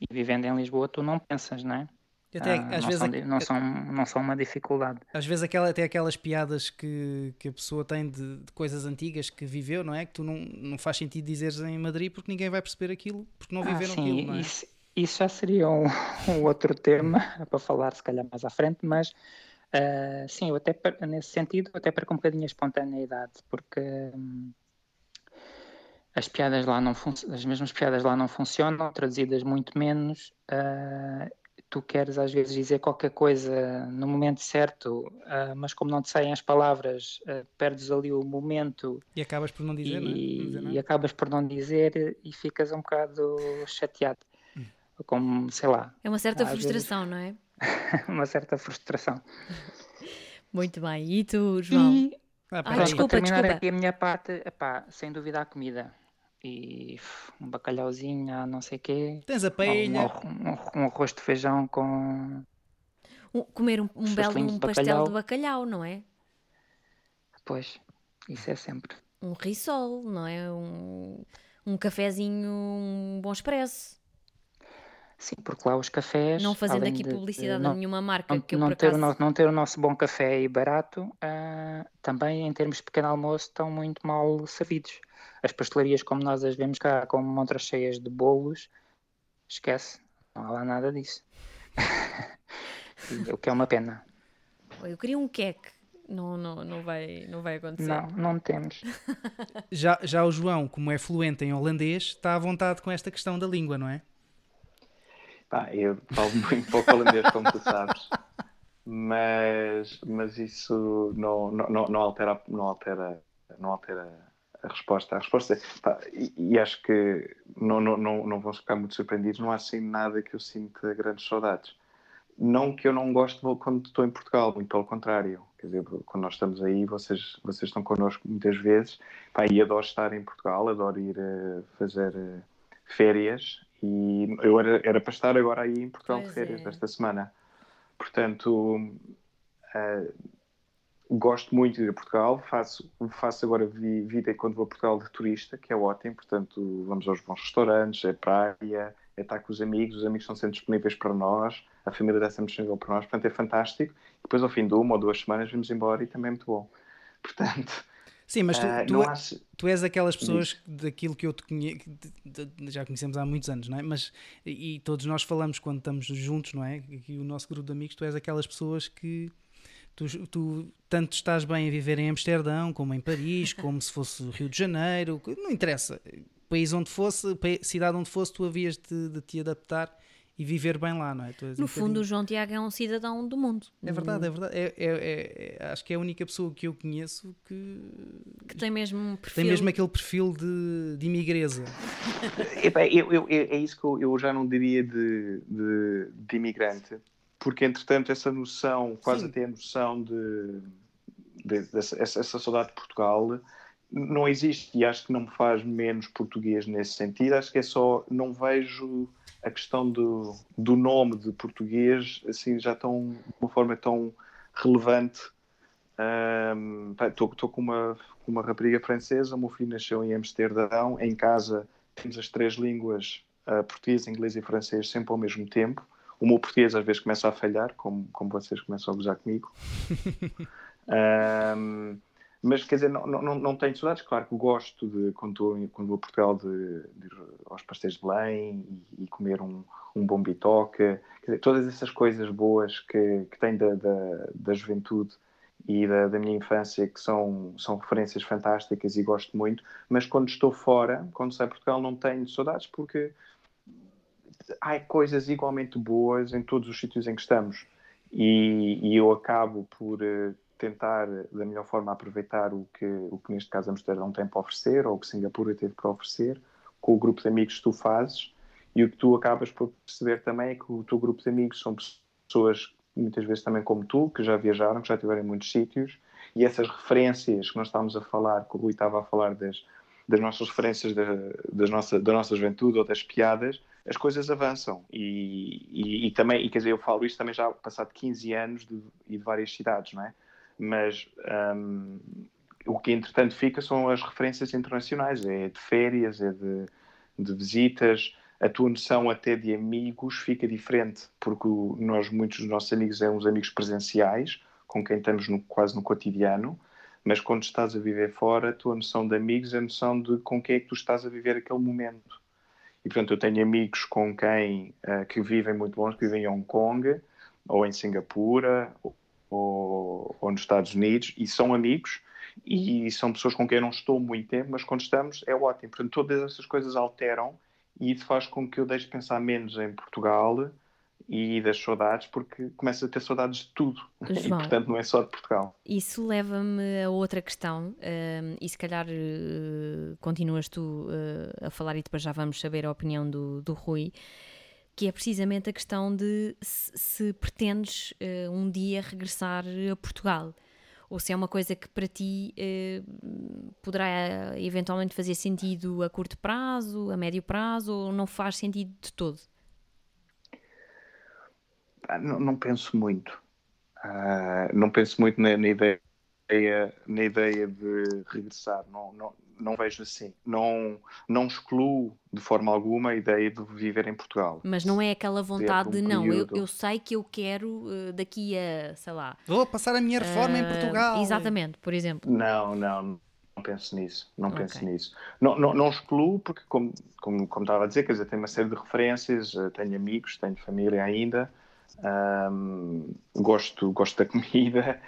S3: e vivendo em Lisboa tu não pensas, não é? Até, ah, às não, vezes, são, não, são, não são uma dificuldade.
S2: Às vezes aquela, até aquelas piadas que, que a pessoa tem de, de, coisas antigas que viveu, não é? Que tu não, não faz sentido dizeres em Madrid porque ninguém vai perceber aquilo, porque não ah, viveram
S3: sim,
S2: aquilo, não é?
S3: Isso, isso já seria um, <laughs> um, outro tema <laughs> para falar se calhar mais à frente, mas uh, sim, eu até nesse sentido até perco um bocadinho a espontaneidade, porque... Um, as piadas lá não as mesmas piadas lá não funcionam, traduzidas muito menos. Uh, tu queres às vezes dizer qualquer coisa no momento certo, uh, mas como não te saem as palavras, uh, perdes ali o momento
S2: e acabas por não dizer,
S3: e,
S2: não é? não dizer
S3: e acabas por não dizer e ficas um bocado chateado. Hum. Como, sei lá.
S1: É uma certa frustração, vezes... não é? <laughs>
S3: uma certa frustração.
S1: Muito bem. E tu, João? E...
S3: Ah, Ai, desculpa, para terminar desculpa. aqui a minha parte, epá, sem dúvida a comida e um bacalhauzinho, ah, não sei o quê.
S2: Tens a paella.
S3: Um, um, um, arroz de feijão com.
S1: Um, comer um, um belo um pastel de bacalhau, não é?
S3: Pois, isso é sempre.
S1: Um risol, não é? Um, um cafezinho, um bom expresso.
S3: Sim, porque lá os cafés.
S1: Não fazendo aqui de, publicidade
S3: de,
S1: a nenhuma marca
S3: não,
S1: que eu
S3: não
S1: por
S3: ter
S1: acaso...
S3: o nosso, Não ter o nosso bom café e barato, uh, também em termos de pequeno almoço, estão muito mal servidos. As pastelarias, como nós as vemos cá, com montras cheias de bolos, esquece, não há lá nada disso. <laughs> o que é uma pena.
S1: Eu queria um queque. Não, não, não, vai, não vai acontecer.
S3: Não, não temos. <laughs>
S2: já, já o João, como é fluente em holandês, está à vontade com esta questão da língua, não é?
S4: Pá, eu falo <laughs> muito pouco holandês, como tu sabes. Mas, mas isso não, não, não, altera, não, altera, não altera a resposta. A resposta é, pá, e, e, acho que não, não, não, não vão ficar muito surpreendidos, não há assim nada que eu sinta grandes saudades. Não que eu não gosto quando estou em Portugal, muito pelo contrário. Quer dizer, quando nós estamos aí, vocês, vocês estão connosco muitas vezes. Pá, e adoro estar em Portugal, adoro ir uh, fazer uh, férias e eu era, era para estar agora aí em Portugal pois de férias é. esta semana. Portanto, uh, gosto muito de ir a Portugal. Faço, faço agora vida quando vou a Portugal de turista, que é ótimo. Portanto, vamos aos bons restaurantes, é praia, é estar com os amigos. Os amigos estão sempre disponíveis para nós, a família está sempre disponível para nós. Portanto, é fantástico. Depois, ao fim de uma ou duas semanas, vamos embora e também é muito bom. Portanto,
S2: Sim, mas tu, uh, tu, é, tu, és aquelas pessoas daquilo que eu te conheço, já conhecemos há muitos anos, não é? Mas, e todos nós falamos quando estamos juntos, não é? Aqui o nosso grupo de amigos, tu és aquelas pessoas que tu, tu tanto estás bem a viver em Amsterdão, como em Paris, <laughs> como se fosse Rio de Janeiro, não interessa. País onde fosse, cidade onde fosse, tu havias de, de te adaptar e viver bem lá, não é?
S1: no um fundo, o João Tiago é um cidadão do mundo.
S2: É verdade, é verdade. É, é, é, é, acho que é a única pessoa que eu conheço que.
S1: Que tem mesmo um perfil.
S2: Tem mesmo aquele perfil de, de imigreza. <laughs>
S4: eu, eu, é isso que eu, eu, já não diria de, de, de, imigrante, porque entretanto essa noção, quase Sim. até a noção de, de, de essa, essa saudade de Portugal não existe e acho que não me faz menos português nesse sentido. Acho que é só não vejo a questão do, do nome de português assim já tão de uma forma tão relevante estou um, com uma com uma rapariga francesa o meu filho nasceu em Amsterdão em casa temos as três línguas uh, português inglês e francês sempre ao mesmo tempo. O meu português às vezes começa a falhar como como vocês começam a gozar comigo. <laughs> Um, Mas, quer dizer, não, não, não tenho saudades. Claro que gosto de, quando, estou, quando vou a Portugal, de, de ir aos pastéis de Belém e, e comer um, um bom bitoque. Quer dizer, todas essas coisas boas que, que tenho da, da, da juventude e da, da, minha infância que são, são referências fantásticas e gosto muito. Mas quando estou fora, quando saio de Portugal, não tenho saudades porque há coisas igualmente boas em todos os sítios em que estamos. E, e eu acabo por eh, tentar da melhor forma aproveitar o que, o que neste caso Amsterdão tem para oferecer, ou o que Singapura teve para oferecer, com o grupo de amigos que tu fazes, e o que tu acabas por perceber também é que o teu grupo de amigos são pessoas, muitas vezes também como tu, que já viajaram, que já estiveram em muitos sítios, e essas referências que nós estávamos a falar, que o Rui estava a falar das, das nossas referências da, das nossa, da nossa juventude ou das piadas, as coisas avançam. E, e, e, também, e quer dizer, eu falo isto também já passado 15 anos de, e de várias cidades, não é? Mas um, o que entretanto fica são as referências internacionais, é de férias, é de, de visitas, a tua noção até de amigos fica diferente, porque nós, muitos dos nossos amigos, são os amigos presenciais, com quem estamos no, quase no cotidiano, mas quando estás a viver fora, a tua noção de amigos é a noção de com quem é que tu estás a viver aquele momento. E portanto, eu tenho amigos com quem uh, que vivem muito longe, que vivem em Hong Kong, ou em Singapura, ou nos Estados Unidos e são amigos e são pessoas com quem eu não estou muito tempo, mas quando estamos é ótimo. Portanto, todas essas coisas alteram e isso faz com que eu deixe de pensar menos em Portugal e das saudades, porque começo a ter saudades de tudo. <laughs> João, e portanto não é só de Portugal.
S1: Isso leva-me a outra questão, um, e se calhar uh, continuas tu uh, a falar e depois já vamos saber a opinião do, do Rui, que é precisamente a questão de se, se pretendes uh, um dia regressar a Portugal. Ou se é uma coisa que para ti poderá eventualmente fazer sentido a curto prazo, a médio prazo, ou não faz sentido de todo?
S4: não, não, penso muito. Uh, não penso muito na, na, ideia, na ideia de regressar. Não, não, não vejo assim. Não, não excluo de forma alguma a ideia de viver em Portugal.
S1: Mas não é aquela vontade de, um de não, eu, eu sei que eu quero uh, daqui a, sei lá.
S2: Vou passar a minha reforma uh, em ah, Portugal.
S1: Exatamente, por exemplo.
S4: Não, não. Não penso nisso, não okay. penso nisso. Não, não, não excluo, porque, como, como, como estava a dizer, quer dizer, tenho uma série de referências, eh, tenho amigos, tenho família ainda, um, gosto, gosto da <laughs> comida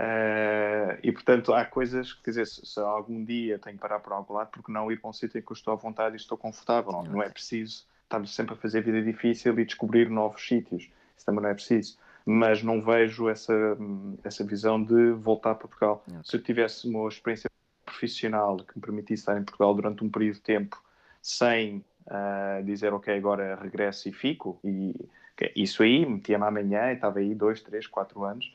S4: uh, e, portanto, há coisas, quer dizer, se, se, algum dia tenho que parar por algum lado, porque não ir para um sítio em que eu estou à vontade e estou confortável, não, não é preciso estar sempre a fazer a vida difícil e descobrir novos sítios, isso também não é preciso. Mas não vejo essa, essa visão de voltar para Portugal. Okay. Se eu tivesse uma experiência profissional que me permitisse estar em Portugal durante um período de tempo sem uh, dizer, ok, agora regresso e fico, e isso aí, metia-me amanhã e estava aí dois, três, quatro anos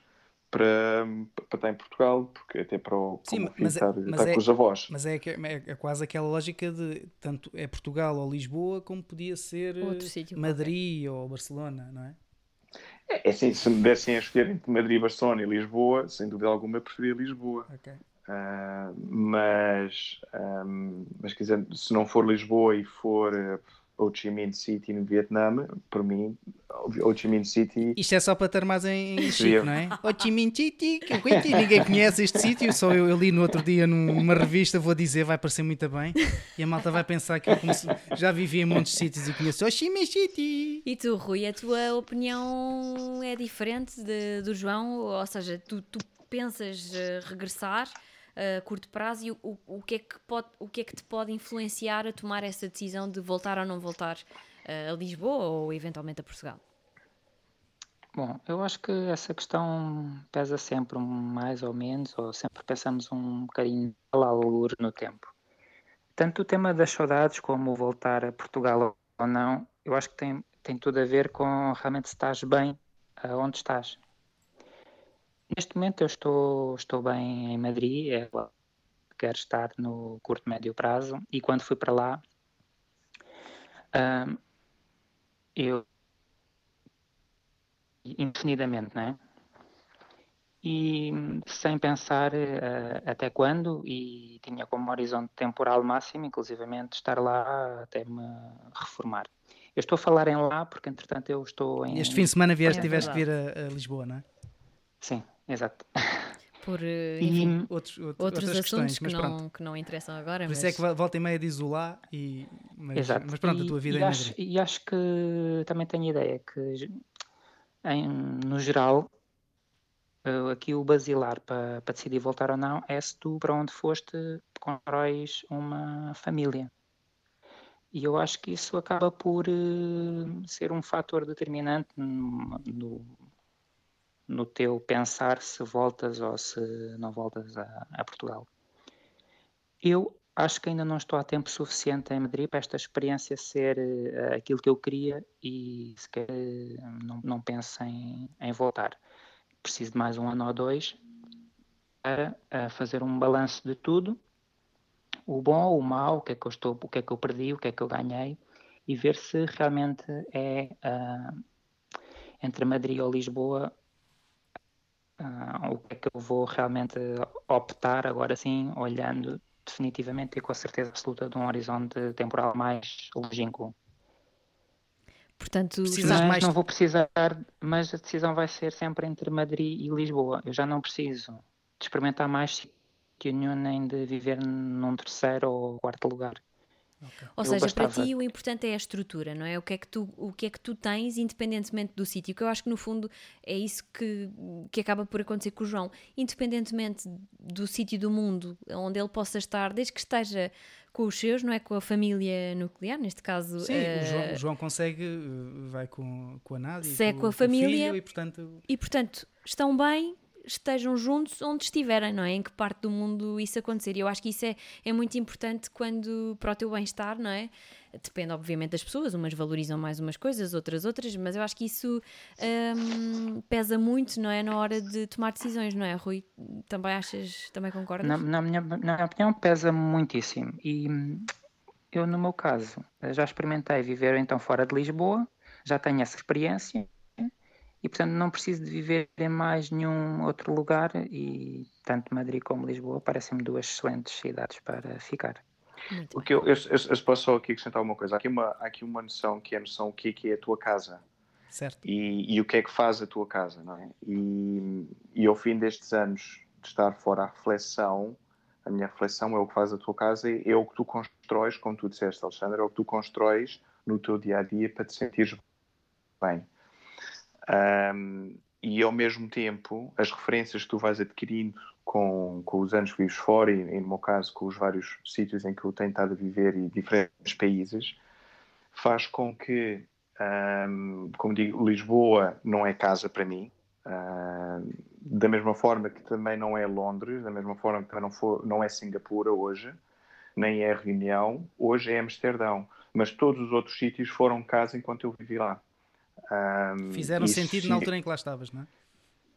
S4: para, para estar em Portugal, porque até para o Sim, mas, estar, mas estar é, com os avós.
S2: Mas é, é, é, quase aquela lógica de tanto é Portugal ou Lisboa como podia ser Madrid qualquer. ou Barcelona, não é?
S4: É, é assim, se me dessem a escolher entre Madrid, Barcelona e Lisboa, sem dúvida alguma eu preferia Lisboa.
S2: Okay.
S4: Uh, mas, um, mas quer dizer, se não for Lisboa e for uh, Ho Chi Minh City no Vietnã, por mim, Ho Chi Minh City.
S2: Isto é só para ter mais em Chico, não é? Ho Chi Minh City, ninguém conhece este sítio, só eu, eu, li no outro dia numa revista, vou dizer, vai parecer muito bem, e a malta vai pensar que eu conheço, já vivi em muitos sítios e conheço Ho Chi Minh City.
S1: E tu, Rui, a tua opinião é diferente de, do João? Ou seja, tu, tu pensas eh, regressar? a curto prazo e o, o, que é que pode, o que é que te pode influenciar a tomar essa decisão de voltar ou não voltar a Lisboa ou eventualmente a Portugal?
S3: Bom, eu acho que essa questão pesa sempre mais ou menos, ou sempre pensamos um bocadinho lá no tempo. Tanto o tema das saudades como voltar a Portugal ou não, eu acho que tem, tem tudo a ver com realmente se estás bem onde estás. Neste momento eu estou, estou bem em Madrid, é quero estar no curto médio prazo e quando fui para lá um, eu indefinidamente, né? E sem pensar uh, até quando e tinha como horizonte temporal máximo, inclusivamente estar lá até me reformar. Eu estou a falar em lá porque entretanto eu estou em...
S2: Este fim de semana vieste, tiveste que vir a, a Lisboa, não é?
S3: Sim, Exato. <laughs>
S1: Por eh, enfim, outros, outros, outros assuntos que não, que não interessam agora.
S2: Por
S1: mas...
S2: isso é que volta e meia de isolar, e, mas,
S3: Exato.
S2: mas pronto, a tua vida
S3: e
S2: é
S3: acho, E acho que também tenho ideia que, em, no geral, eh, aqui o basilar para, para decidir voltar ou não é se tu, para onde foste, constróis uma família. E eu acho que isso acaba por uh, ser um fator determinante no, no, no teu pensar se voltas ou se não voltas a, a Portugal. Eu acho que ainda não estou a tempo suficiente em Madrid para esta experiência ser uh, aquilo que eu queria e sequer uh, não, não penso em, em, voltar. Preciso de mais um ano ou dois para uh, fazer um balanço de tudo, o bom, o mau, o que é que eu estou, o que é que eu perdi, o que é que eu ganhei e ver se realmente é entre Madrid ou Lisboa uh, o que é que eu vou realmente optar agora sim, olhando definitivamente e com a certeza absoluta de um horizonte temporal mais longínquo.
S1: Portanto,
S3: mas mais... não vou precisar, mas a decisão vai ser sempre entre Madrid e Lisboa. Eu já não preciso de experimentar mais sítio nenhum nem de viver num terceiro ou quarto lugar.
S1: Okay. Ou seja, para ti o importante é a estrutura, não é? O que é que tu, o que é que tu tens, independentemente do sítio. Que eu acho que no fundo é isso que, que acaba por acontecer com o João. Independentemente do sítio do mundo onde ele possa estar, desde que esteja com os seus, não é? Com a família nuclear, neste caso.
S2: Sim, uh, o, João, o, João, consegue, eh, vai com, com a Nádia.
S1: Se é com, com a família.
S2: Filho, e, portanto...
S1: e portanto estão bem, estejam juntos onde estiverem, não é? Em que parte do mundo isso acontecer. E eu acho que isso é, é muito importante quando, para o teu bem-estar, não é? Depende, obviamente, das pessoas, umas valorizam mais umas coisas, outras outras, mas eu acho que isso hum, pesa muito, não é? Na hora de tomar decisões, não é, Rui? Também achas, também concordas?
S3: Na, na, minha, na minha opinião, pesa muitíssimo. E eu, no meu caso, já experimentei viver então fora de Lisboa, já tenho essa experiência e portanto não preciso de viver em mais nenhum outro lugar e tanto Madrid como Lisboa parecem-me duas excelentes cidades para ficar.
S4: o que eu, eu, eu, eu, posso só aqui acrescentar uma coisa. Há aqui uma, há aqui uma noção que é a noção o que é, que é a tua casa.
S2: Certo.
S4: E, e o que é que faz a tua casa, não é? E, e ao fim destes anos de estar fora a reflexão, a minha reflexão é o que faz a tua casa, é o que tu constróis, como tu disseste, Alexandre, é o que tu constróis no teu dia a dia para te sentires bem. Um, e ao mesmo tempo, as referências que tu vais adquirindo com, com os anos que vives fora, e, e no meu caso, com os vários sítios em que eu tenho estado a viver e diferentes países, faz com que, um, como digo, Lisboa não é casa para mim, da mesma forma que também não é Londres, da mesma forma que também não, for, não é Singapura hoje, nem é Reunião, hoje é Amsterdão. Mas todos os outros sítios foram casa enquanto eu vivi lá.
S2: Um, Fizeram sentido na altura em que lá estavas, não é?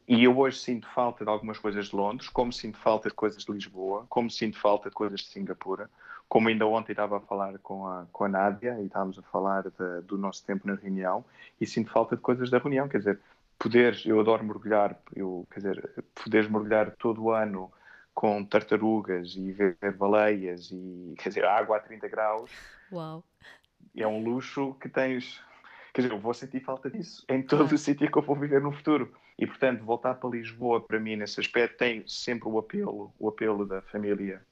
S4: E eu hoje sinto falta de algumas coisas de Londres, como sinto falta de coisas de Lisboa, como sinto falta de coisas de Singapura, como ainda ontem estava a falar com a, com a Nádia e estávamos a falar de, do nosso tempo na reunião e sinto falta de coisas da reunião, quer dizer, poderes, eu adoro mergulhar, eu, quer dizer, poderes mergulhar todo o ano com tartarugas e ver, ver baleias e, quer dizer, água a 30 graus.
S1: Uau.
S4: É um luxo que tens Quer dizer, eu vou sentir falta disso em todo o sítio que eu vou viver no futuro. E, portanto, voltar para Lisboa, para mim, nesse aspecto, tem sempre o apelo, o apelo da família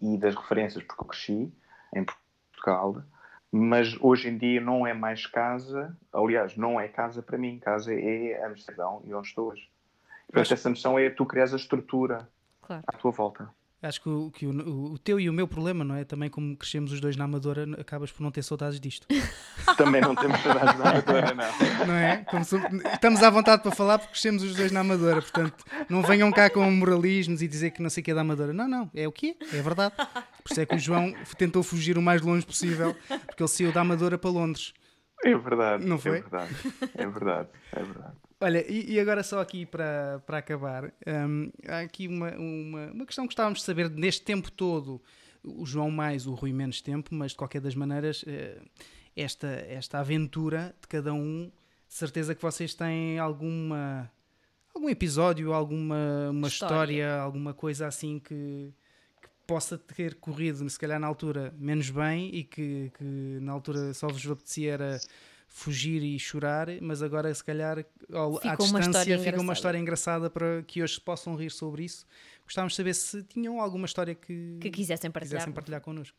S4: e das referências, porque eu cresci em Portugal, mas hoje em dia não é mais casa, aliás, não é casa para mim, casa é Amsterdão e onde estou hoje. Portanto, essa noção é tu crias a estrutura claro. à tua volta.
S2: Acho que, o, que o, o, teu e o meu problema, não é? Também como crescemos os dois na Amadora, acabas por não ter saudades disto. <laughs>
S4: Também não temos saudades na Amadora, não.
S2: Não é? So, estamos à vontade para falar porque crescemos os dois na Amadora, portanto, não venham cá com moralismos e dizer que não sei o que é da Amadora. Não, não, é o quê? É verdade. Por isso é que o João tentou fugir o mais longe possível, porque ele saiu da Amadora para Londres.
S4: É verdade.
S2: Não foi?
S4: É verdade. É verdade. É verdade.
S2: Olha, e, e, agora só aqui para, para acabar, um, há aqui uma, uma, uma questão que gostávamos de saber neste tempo todo, o João mais, o Rui menos tempo, mas de qualquer das maneiras, eh, esta, esta aventura de cada um, certeza que vocês têm alguma algum episódio, alguma uma história. história alguma coisa assim que, que, possa ter corrido, se calhar na altura, menos bem e que, que na altura só vos apetecia era fugir e chorar, mas agora se calhar ao, à distância fica uma história engraçada para que hoje possam rir sobre isso. Gostávamos de saber se tinham alguma história que,
S1: que quisessem partilhar,
S2: quisessem partilhar connosco.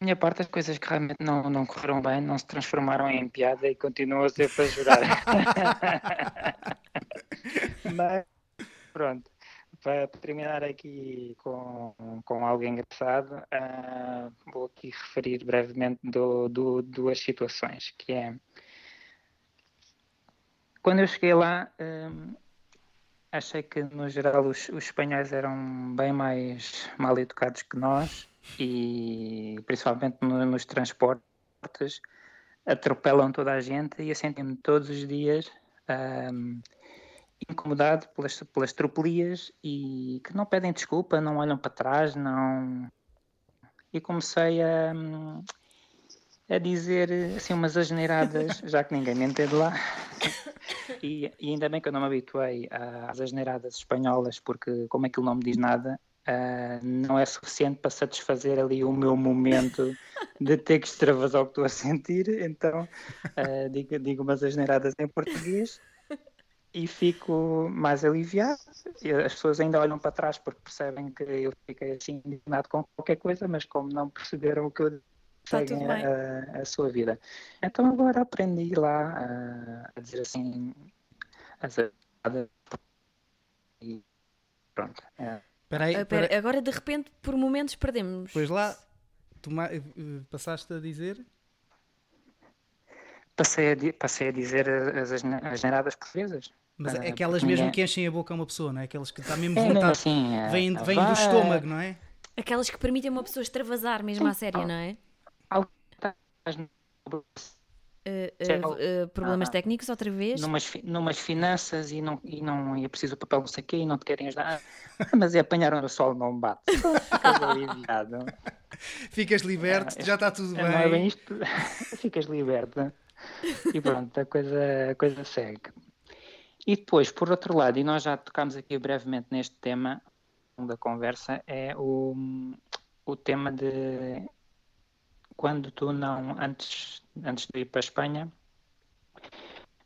S3: minha parte, as coisas que realmente não, não correram bem não se transformaram em piada e continuam a ser para jurar. <laughs> <laughs> Mas, pronto para terminar aqui com, com algo engraçado, uh, vou aqui referir brevemente do, do, duas situações, que é quando eu cheguei lá, ah, achei que no geral os, os, espanhóis eram bem mais mal educados que nós e principalmente no, nos transportes atropelam toda a gente e eu senti-me todos os dias um, incomodado pelas, pelas tropelias e que não pedem desculpa, não olham para trás, não. E comecei a, a dizer assim umas asneiradas, <laughs> já que ninguém me entende lá. <coughs> E, e, ainda bem que eu não me habituei às asneiradas espanholas, porque como aquilo não me diz nada, uh, não é suficiente para satisfazer ali o meu momento de ter que extravasar o que estou a sentir. Então uh, digo, digo umas asneiradas em português e fico mais aliviado. E as pessoas ainda olham para trás porque percebem que eu fiquei assim indignado com qualquer coisa, mas como não perceberam o que eu seguem a, a, sua vida. Então agora aprendi lá a, a dizer assim as e pronto. É.
S1: Peraí, ah, peraí. Agora de repente por momentos perdemos.
S2: Pois lá, tu eh, passaste a dizer
S3: passei a, passei a dizer as, as, as generadas portuguesas.
S2: Mas é aquelas mesmo ninguém... que enchem a boca a uma pessoa, não é? Aquelas que está mesmo é, vontade, assim, é, vêm, vêm do estômago, não é?
S1: Aquelas que permitem uma pessoa extravasar mesmo à série, não é? Uh, uh, uh, problemas ah, técnicos outra vez?
S3: Numas, numas finanças e não, e não é preciso o papel não sei o quê e não te querem ajudar. mas é apanharam o sol, não bate. Ficas aliviado.
S2: Ficas liberto, é, já está tudo
S3: é, bem. Não é bem isto. <laughs> Ficas liberto. E pronto, a coisa, a coisa segue. E depois, por outro lado, e nós já tocámos aqui brevemente neste tema da conversa, é o, o tema de quando tu não, antes, antes de ir para a Espanha,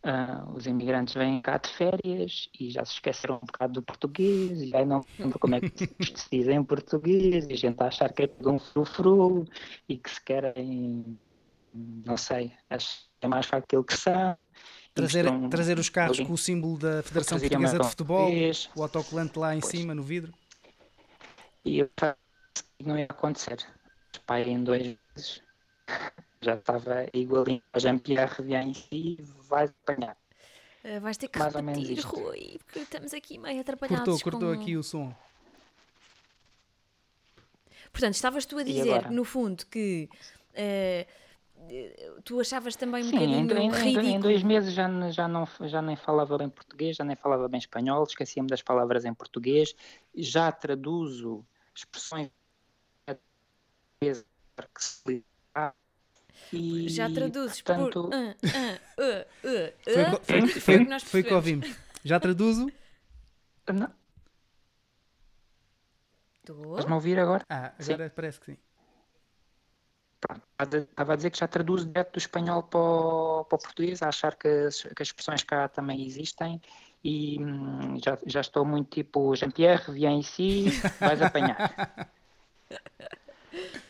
S3: uh, os imigrantes vêm cá de férias e já se esqueceram um bocado do português e aí não lembro como é que se diz em português e a gente a achar que é tudo um frufru e que se querem, não sei, é mais fácil aquilo que são.
S2: Trazer, estão, trazer os carros ali, com o símbolo da Federação Portuguesa de Futebol, o autocolante lá em pois. cima no vidro.
S3: E eu não ia acontecer. Pai em dois vezes já estava igualinho a Jean-Pierre vem em si vais apanhar.
S1: Uh, vais ter que Mais repetir, Rui, porque estamos aqui meio atrapalhados.
S2: Cortou, cortou com... aqui o som.
S1: Portanto, estavas tu a dizer, no fundo, que uh, tu achavas também um Sim, bocadinho em, ridículo.
S3: Em dois meses já, já, não, já nem falava bem português, já nem falava bem espanhol, esquecia-me das palavras em português, já traduzo expressões que se
S1: e, Já traduzes portanto... por. Uh, uh,
S2: uh, foi, foi, foi, foi que ouvimos. Já traduzo?
S3: Não. Estás-me a ouvir agora?
S2: Ah, agora sim. parece que sim.
S3: Estava a dizer que já traduzo direto do espanhol para o, para o português, a achar que as, que as expressões cá também existem e hum, já, já estou muito tipo Jean-Pierre, vem em si, vais apanhar. <laughs>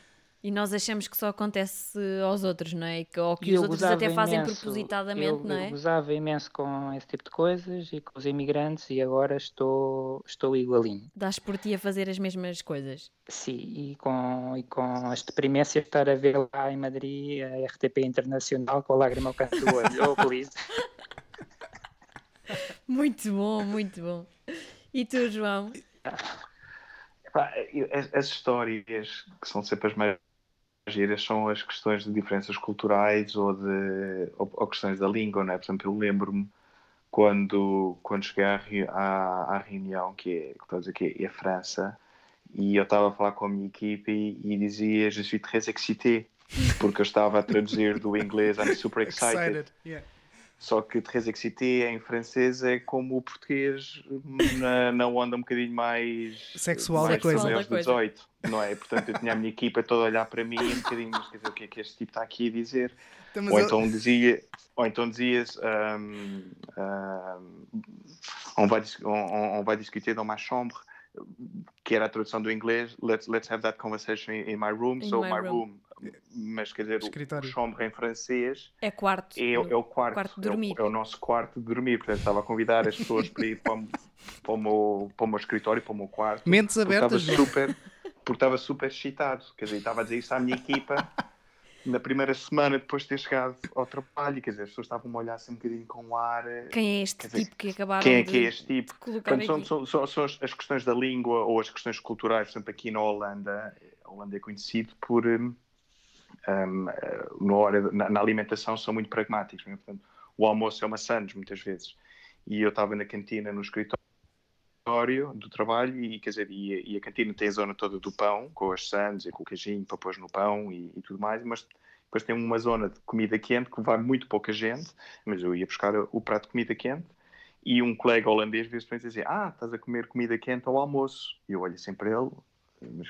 S1: E nós achamos que só acontece aos outros, não é? Ou que os outros até fazem imenso, propositadamente,
S3: eu,
S1: não é?
S3: Eu gozava imenso com esse tipo de coisas e com os imigrantes e agora estou, estou igualinho.
S1: Dás por ti a fazer as mesmas coisas?
S3: Sim, e com, e com as deprimências de estar a ver lá em Madrid a RTP Internacional com a lágrima ao canto do olho. <laughs> oh, please.
S1: Muito bom, muito bom. E tu, João?
S4: As histórias que são sempre as maiores giras são as questões de diferenças culturais ou, de, ou, ou questões da língua, não é? Por exemplo, eu lembro-me quando, quando cheguei à, à, à, reunião, que é, que dizer, que é a França, e eu estava a falar com a minha equipe e, e dizia Je suis très excité, porque eu estava a traduzir do inglês I'm super <laughs> excited. excited yeah. Só que très excité em francês é como o português na, na onda um bocadinho mais
S2: sexual da coisa.
S4: Mais 18, não é? Portanto, eu tinha a minha equipa toda a olhar para mim um bocadinho, mas quer dizer, o que é que este tipo está aqui a dizer? Então, ou, então dizia, ou então dizias um, um, on, va, on, on va discuter dans ma chambre que era a tradução do inglês let's, let's have that conversation in my room, in so my, my room. room mas quer dizer, Escritório. o chambre em francês
S1: é quarto.
S4: É, é o quarto, quarto de dormir. É o, é o, nosso quarto de dormir. Portanto, estava a convidar as pessoas para ir para o, para o, meu, para o meu escritório, para o meu quarto.
S2: Mentes abertas.
S4: Estava super, porque estava super excitado. Quer dizer, estava a dizer isso à minha equipa na primeira semana depois de ter chegado ao trabalho, quer dizer, as pessoas estavam a olhar assim um bocadinho com o ar. Eh,
S1: quem é este dizer, tipo que acabaram
S4: Quem é
S1: que é
S4: este tipo? Portanto, são, são, são, são, as questões da língua ou as questões culturais, por exemplo, aqui na Holanda, a Holanda é conhecido por. Um, um, na, hora, na, na, alimentação são muito pragmáticos. Né? Portanto, o almoço é uma sandes, muitas vezes. E eu estava na cantina, no escritório do trabalho e quer dizer e, e, a cantina tem a zona toda do pão com as sandes e com o queijinho para pôr no pão e, e, tudo mais mas depois tem uma zona de comida quente que vai muito pouca gente mas eu ia buscar o prato de comida quente e um colega holandês vezes dizia ah estás a comer comida quente ao almoço. E eu olho sempre ele mas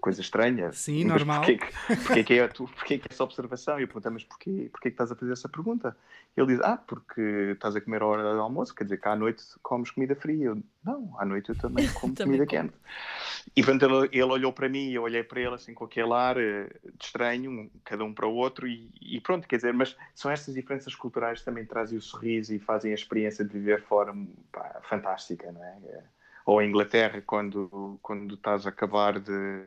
S4: coisa estranha.
S2: Sim,
S4: Mas
S2: normal.
S4: Porquê, que- porquê, que é, tu, porquê que é essa observação? E eu perguntei, mas porquê, porquê que estás a fazer essa pergunta? Ele diz, ah, porque estás a comer a hora do almoço, quer dizer que à noite comes comida fria. Eu, não, à noite eu também <laughs> como
S1: Também
S4: comida
S1: como.
S4: quente. E portanto ele, ele olhou para mim e eu olhei para ele assim com aquele ar eh, de estranho, cada um para o outro e, e pronto, quer dizer, mas são estas diferenças culturais que também trazem o sorriso e fazem a experiência de viver fora pá, fantástica, não é? Ou em Inglaterra, quando, quando estás a acabar de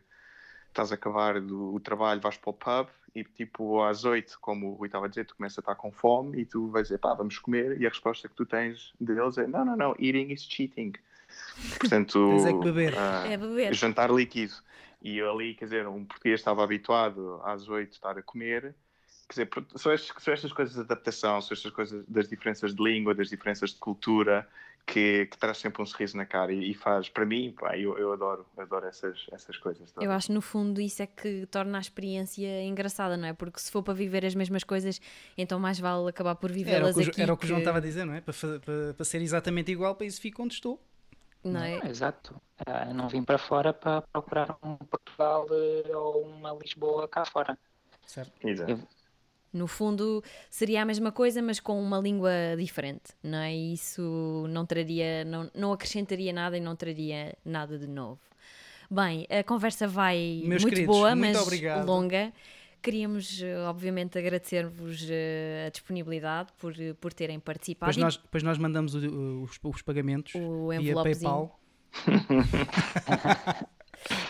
S4: estás a acabar do, o trabalho, vais para o pub e tipo às oito, como o Rui estava a dizer, tu começas a estar com fome e tu vais dizer, pá, vamos comer e a resposta que tu tens deles é, não, não, não, eating is cheating. Portanto, <laughs>
S2: Tens é que beber.
S4: ah,
S1: É beber.
S4: jantar líquido. E eu ali, quer dizer, um português estava habituado às oito estar a comer. Quer dizer, são estas, são estas coisas de adaptação, são estas coisas das diferenças de língua, das diferenças de cultura, que, que traz sempre um sorriso na cara e, e faz, para mim, pá, eu, eu adoro, adoro essas, essas coisas.
S1: Eu acho no fundo isso é que torna a experiência engraçada, não é? Porque se for para viver as mesmas coisas, então mais vale acabar por vivê-las aqui.
S2: era o que o João estava a dizer, não é? Para, para, para ser exatamente igual, para isso fico onde estou.
S1: Não é?
S3: Ah, Exato. Ah, eu não vim para fora para procurar um Portugal eh, ou uma Lisboa cá fora.
S2: Certo?
S4: Exato.
S3: Eu-
S1: No fundo, seria a mesma coisa, mas com uma língua diferente, não é? E isso não traria, não, não acrescentaria nada e não traria nada de novo. Bem, a conversa vai
S2: Meus
S1: muito
S2: queridos,
S1: boa,
S2: muito
S1: mas
S2: obrigado.
S1: longa. Queríamos, eh, obviamente, agradecer-vos eh, a disponibilidade por, por terem participado.
S2: Depois nós, depois nós mandamos o- os, os pagamentos
S1: O
S2: via. PayPal. <laughs>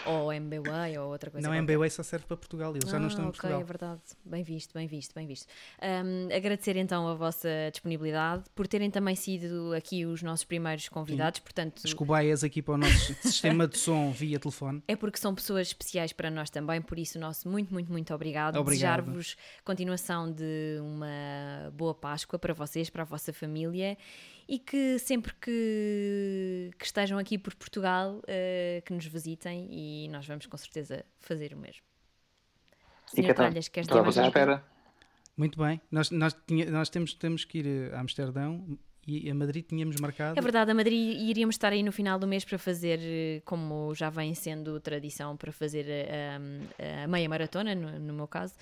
S1: Ou MBWay ou outra coisa
S2: Não,
S1: qualquer.
S2: MBWay só serve para Portugal. Eles já não
S1: Ah,
S2: estão em
S1: ok,
S2: Portugal.
S1: é verdade. Bem visto, bem visto, bem visto. Ahm, agradecer então a vossa disponibilidade, por terem também sido aqui os nossos primeiros convidados, portanto,
S2: As cobaias aqui para o nosso <laughs> sistema de som via telefone.
S1: é porque são pessoas especiais para nós também, por isso nosso muito, muito, muito obrigado.
S2: Obrigado.
S1: Desejar-vos continuação de uma boa Páscoa para vocês, para a vossa família e que sempre que, que estejam aqui por Portugal, eh, que nos visitem e nós vamos com certeza fazer o mesmo.
S4: E
S1: Senhor? Tralhas, queres dizer mais
S4: espera.
S2: Muito bem. Nós, nós, tinha- nós temos, temos que ir a Amsterdão e a Madrid tínhamos marcado.
S1: É verdade, a Madrid iríamos estar aí no final do mês para fazer, eh, como já vem sendo tradição, para fazer eh, a, meia maratona, no, no meu caso,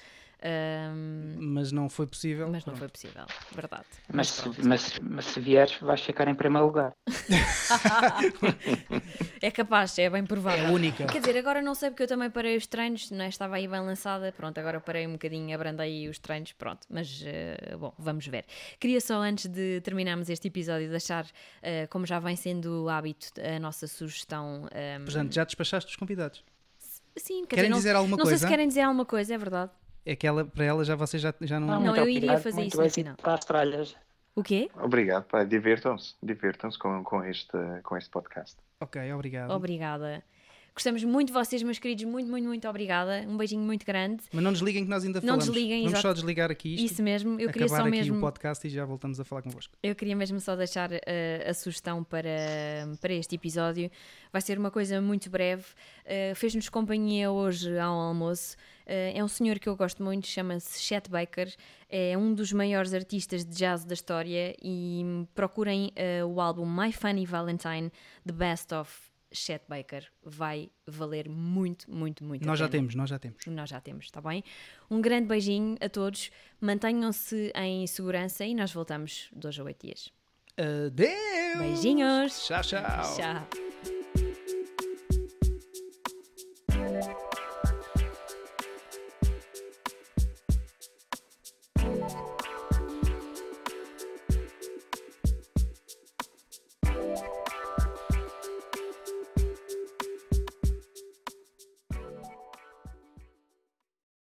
S2: Mas não foi possível.
S1: mas não
S2: Pronto.
S1: foi possível, verdade.
S3: Mas, se, mas, mas se vieres, vais ficar em primeiro lugar. <laughs>
S1: É capaz, é bem
S2: É
S1: provável.
S2: a única.
S1: Quer dizer, agora não sei porque eu também parei os treinos, não é? estava aí bem lançada, pronto, agora parei um bocadinho, abrandei os treinos, pronto, mas eh, bom, vamos ver. Queria só antes de terminarmos este episódio deixar, eh, como já vem sendo o hábito, a nossa sugestão. ehm,
S2: Portanto, já despachaste os convidados.
S1: sim, quer
S2: Querem
S1: dizer, não,
S2: dizer alguma
S1: não sei
S2: coisa?
S1: se querem dizer alguma coisa, é verdade.
S2: É que ela, para ela já vocês já, já não.
S1: Não,
S3: muito
S1: eu iria fazer
S3: muito
S1: isso no final.
S3: Para as tralhas.
S1: O quê?
S4: Obrigado, pá. Divirtam-se. Divirtam-se com, com, este, com este podcast.
S2: Ok, obrigado.
S1: Obrigada. Gostamos muito de vocês, meus queridos, muito, muito, muito obrigada. Um beijinho muito grande.
S2: Mas não desliguem que nós ainda
S1: Não
S2: falamos.
S1: desliguem,
S2: Vamos
S1: exato.
S2: só desligar aqui isto.
S1: Isso mesmo, eu queria só
S2: aqui
S1: mesmo.
S2: o podcast e já voltamos a falar convosco.
S1: Eu queria mesmo só deixar eh, a sugestão para, para este episódio. Vai ser uma coisa muito breve. Eh, Fez-nos companhia hoje ao almoço. Eh, é um senhor que eu gosto muito, chama-se Chet Baker. É um dos maiores artistas de jazz da história. E hum, procurem o álbum My Funny Valentine, The Best of Chet Baker. Vai valer muito, muito, muito a
S2: Nós já
S1: pena.
S2: temos, nós já temos.
S1: Nós já temos, está bem? Um grande beijinho a todos. Mantenham-se em segurança e nós voltamos dois a oito dias.
S2: Adeus!
S1: Beijinhos.
S2: Tchau, tchau!
S1: Tchau.